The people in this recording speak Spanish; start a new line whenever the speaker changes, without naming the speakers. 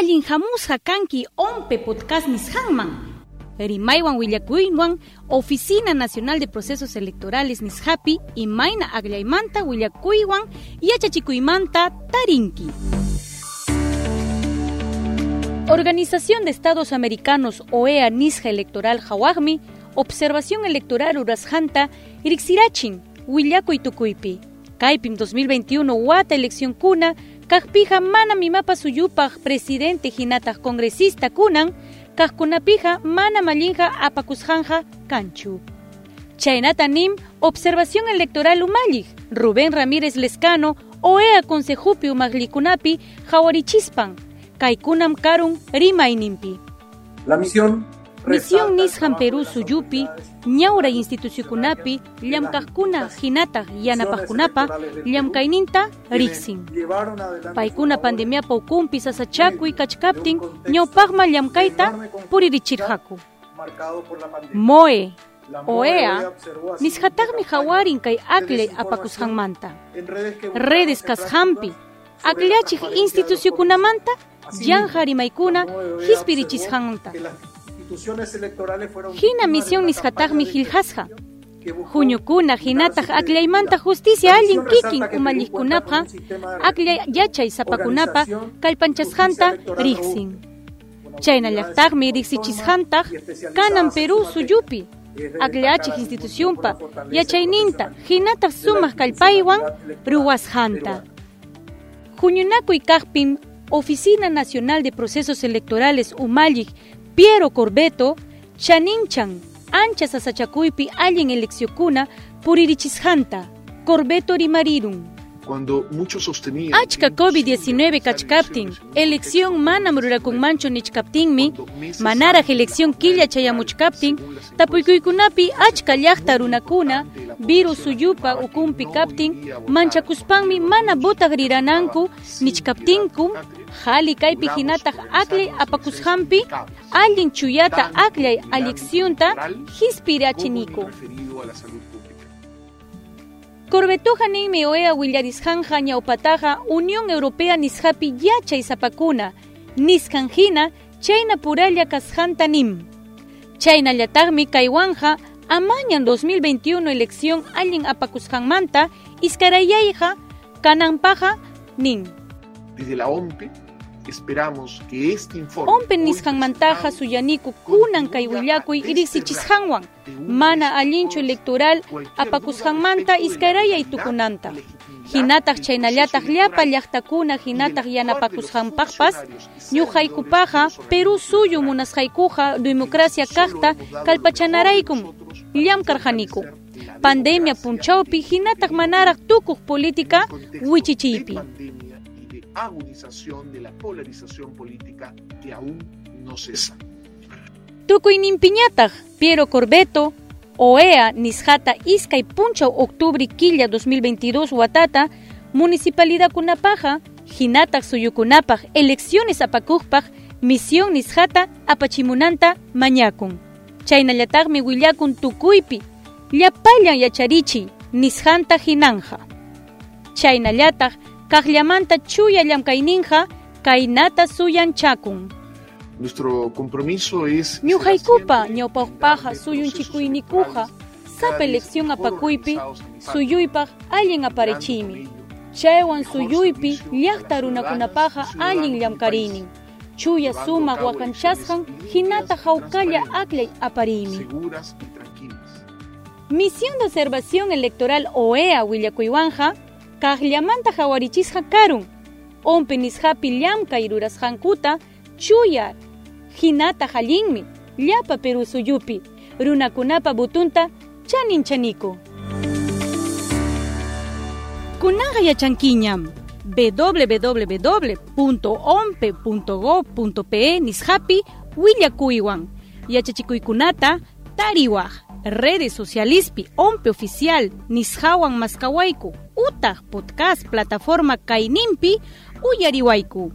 allin hamusqa kanki ompe podcast nisqanman rimaywan willakuywan Oficina Nacional de Procesos Electorales nishapi imayna agllaymanta willakuywan yachachikuymanta tarinki Organización de Estados Americanos OEA Nisja Electoral Hawagmi Observación Electoral Urashanta Irixirachin Willakuy Tukuypi Kaipim 2021 Wata Elección Kuna Kajpija mana mimapa suyupaj presidente hinata congresista kunan kajkunapija mana malinja apakushanja kanchu. Chaynata nim observación electoral umalij Rubén Ramírez Lescano OEA consejupi umaglikunapi jawarichispan kaikunam karun rimainimpi.
La misión
Misión Nishan Perú Suyupi, ñaura institucionukunapi, llamkajkuna hinata yanapajkunapa, llamkaininta riksin. Paikuna pandemia paukumpi sasachakuy kachkaptin, ñawpajma llamkaita puririchirhaku. Moe, OEA, nishatakmi jawarin kay akle apakushanmanta. Redes kashampi, akleachik institucionkunamanta, yanjarimaykuna hispirichishanmanta. Hina misión nishatagmi hilhasja. Juñukuna hinataq aklaymanta justicia allin kikin umallikunapqa aklay yachay sapakunapa kallpanchasqanta riqsin. Chayna llaqtaqmi riqsichishqantaq kanan Perú suyupi aklachik institucionpa yachayninta hinataq sumaq kallpaywan ruwasqanta. Juñunakuy kaqpin Oficina Nacional de Procesos Electorales Umallik Piero Corbeto, Chaninchan, ancha sasachakuypi allin elecciokuna puririchisjanta, Corbeto rimarirun.
Cuando muchos sostenían
Achka COVID-19 kachkaptin, elección mana mururakunmancho nichkaptinmi, manaraj elección killa chayamuchkaptin, tapuykuykunapi achka llaqta runakuna, virus suyupa ukumpi kaptin, manchakuspanmi mana botaq rirananku nichkaptinku, hali kaypi hinataq aklay apakushampi, allin chuyata aklay aleccionta hispirachiniku. Corbetoja nimi oea willarisjanja ñawpataja Unión Europea nishapi yachay sapakuna, niskanjina chayna puralla kasjanta nim. Chayna llatagmi kaiwanja amañan 2021 elección allin apakusjanmanta iskarayayja kananpaja nin.
Desde la OMPE esperamos que este informe
Ompe nisjanmantaja suyaniku kunan kay willakuy iriksichisjanwan mana allinchu electoral apakusjanmanta iskarayay tukunanta. Hinataq chaynallataq llapa llaqtakuna hinataq yanapakusjanpaqpas ñuqaykupaqa Perú suyu munasqaykuqa democracia kaqta kalpachanaraykum llamkarqaniku. Pandemia punchawpi hinataq manaraq tukuq política wichichiypi.
Agudización de la polarización política que aún no cesa.
Tukuyninpiñataq Piero Corbeto, OEA Nisjata Iskay Punchaw Octubre Quilla 2022 Watata, Municipalidad Kunapaja, Hinataq Suyukunapaj, Elecciones Apakujpaj, Misión Nisjata Apachimunanta Mañakun. Chaynallataqmi willakun tukuypi, llapallan yacharichi, Nisjanta Hinanja. Chaynallataq kaqllamanta chuya llamkayninja, kaynata suyanchakun.
Nuestro compromiso es
Ñuqaykupa ñawpaqpaqa suyunchikuynikuqa sapa elección apakuypi suyuypaq allin aparechiymi. Chaywan suyuypi llaqta runakunapaqa allin llamkarinin. Chuya sumaq wakanchasqan hinata hawkalla aklay apariymi.
seguras y tranquilas.
Misión de Observación Electoral OEA Willakuywanqa kaqllamanta hawarichisqa karun. Ompe nisqapi llamkay rurasqankuta chuya hinata hallinmi llapa Perú suyupi. Runakunapa butunta chanin chaniku. Kunaqa yachankiñam www.ompe.gov.pe nisqapi willakuywan yachachikuykunata tariwaq redes socialispi ompe oficial nisqawan maskawayku utaq podcast plataforma kayninpi uyariwayku